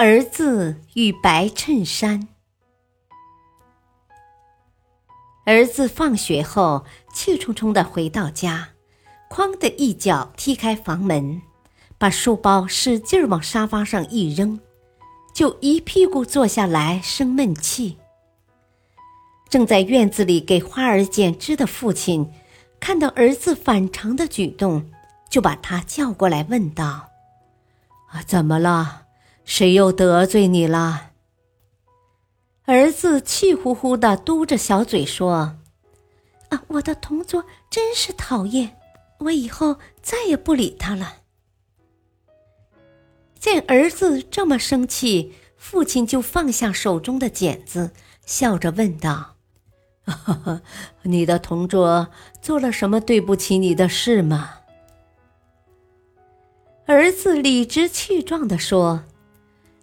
儿子与白衬衫。儿子放学后气冲冲的回到家，哐的一脚踢开房门，把书包使劲往沙发上一扔，就一屁股坐下来生闷气。正在院子里给花儿剪枝的父亲，看到儿子反常的举动，就把他叫过来问道：“啊，怎么了？”谁又得罪你了？儿子气呼呼的嘟着小嘴说：“啊，我的同桌真是讨厌，我以后再也不理他了。”见儿子这么生气，父亲就放下手中的剪子，笑着问道：“你的同桌做了什么对不起你的事吗？”儿子理直气壮的说。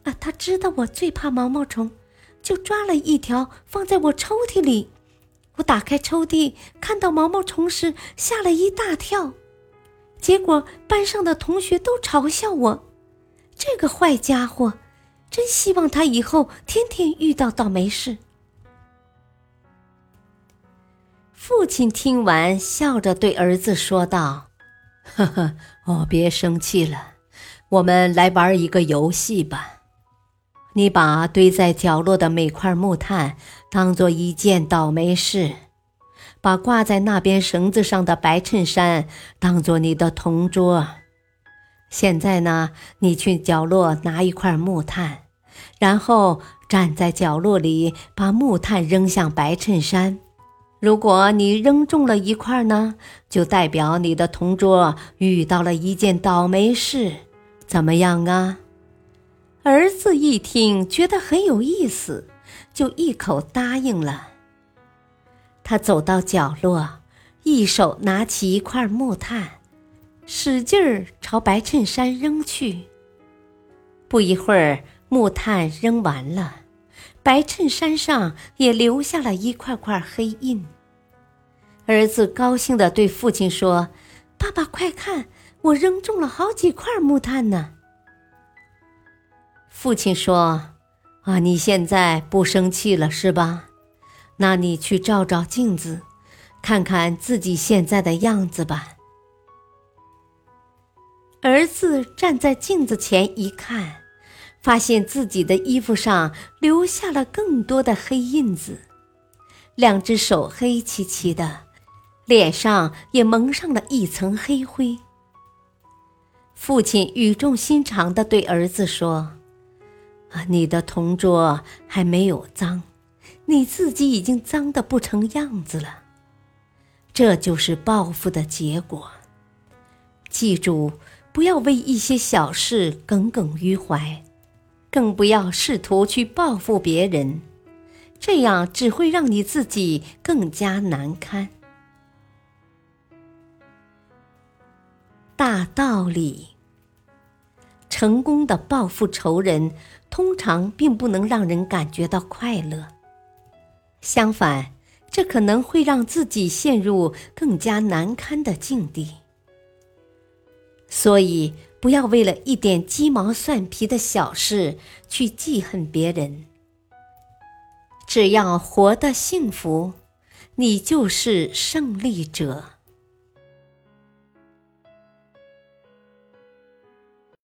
啊，他知道我最怕毛毛虫，就抓了一条放在我抽屉里。我打开抽屉，看到毛毛虫时吓了一大跳，结果班上的同学都嘲笑我。这个坏家伙，真希望他以后天天遇到倒霉事。父亲听完，笑着对儿子说道：“呵呵，哦，别生气了，我们来玩一个游戏吧。”你把堆在角落的每块木炭当做一件倒霉事，把挂在那边绳子上的白衬衫当做你的同桌。现在呢，你去角落拿一块木炭，然后站在角落里把木炭扔向白衬衫。如果你扔中了一块呢，就代表你的同桌遇到了一件倒霉事。怎么样啊？儿子一听，觉得很有意思，就一口答应了。他走到角落，一手拿起一块木炭，使劲儿朝白衬衫扔去。不一会儿，木炭扔完了，白衬衫上也留下了一块块黑印。儿子高兴地对父亲说：“爸爸，快看，我扔中了好几块木炭呢！”父亲说：“啊，你现在不生气了是吧？那你去照照镜子，看看自己现在的样子吧。”儿子站在镜子前一看，发现自己的衣服上留下了更多的黑印子，两只手黑漆漆的，脸上也蒙上了一层黑灰。父亲语重心长地对儿子说。你的同桌还没有脏，你自己已经脏的不成样子了。这就是报复的结果。记住，不要为一些小事耿耿于怀，更不要试图去报复别人，这样只会让你自己更加难堪。大道理。成功的报复仇人，通常并不能让人感觉到快乐。相反，这可能会让自己陷入更加难堪的境地。所以，不要为了一点鸡毛蒜皮的小事去记恨别人。只要活得幸福，你就是胜利者。